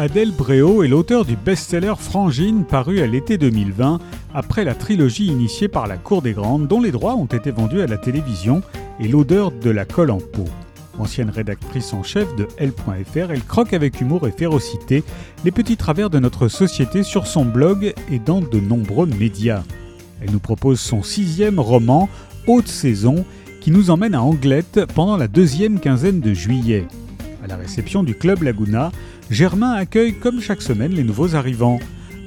Adèle Bréau est l'auteur du best-seller Frangine paru à l'été 2020 après la trilogie initiée par la Cour des Grandes dont les droits ont été vendus à la télévision et l'odeur de la colle en peau. Ancienne rédactrice en chef de L.fr, elle croque avec humour et férocité les petits travers de notre société sur son blog et dans de nombreux médias. Elle nous propose son sixième roman, Haute Saison, qui nous emmène à Anglette pendant la deuxième quinzaine de juillet. La réception du Club Laguna, Germain accueille comme chaque semaine les nouveaux arrivants.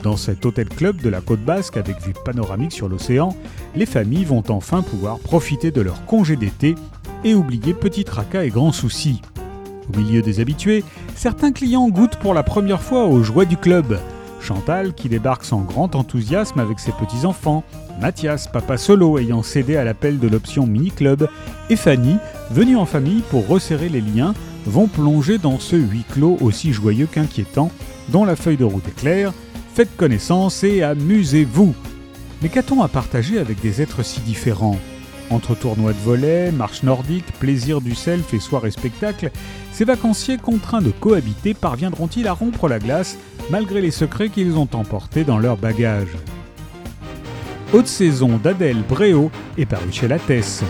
Dans cet hôtel club de la côte basque avec vue panoramique sur l'océan, les familles vont enfin pouvoir profiter de leur congé d'été et oublier petits tracas et grands soucis. Au milieu des habitués, certains clients goûtent pour la première fois aux joies du club. Chantal qui débarque sans grand enthousiasme avec ses petits-enfants, Mathias, papa solo ayant cédé à l'appel de l'option mini-club, et Fanny, venue en famille pour resserrer les liens, vont plonger dans ce huis clos aussi joyeux qu'inquiétant, dont la feuille de route est claire, faites connaissance et amusez-vous. Mais qu'a-t-on à partager avec des êtres si différents? Entre tournois de volet, marche nordique, plaisir du self et soirée spectacle, ces vacanciers contraints de cohabiter parviendront-ils à rompre la glace malgré les secrets qu'ils ont emportés dans leur bagage Haute saison d'Adèle Bréau est paru chez Lattès.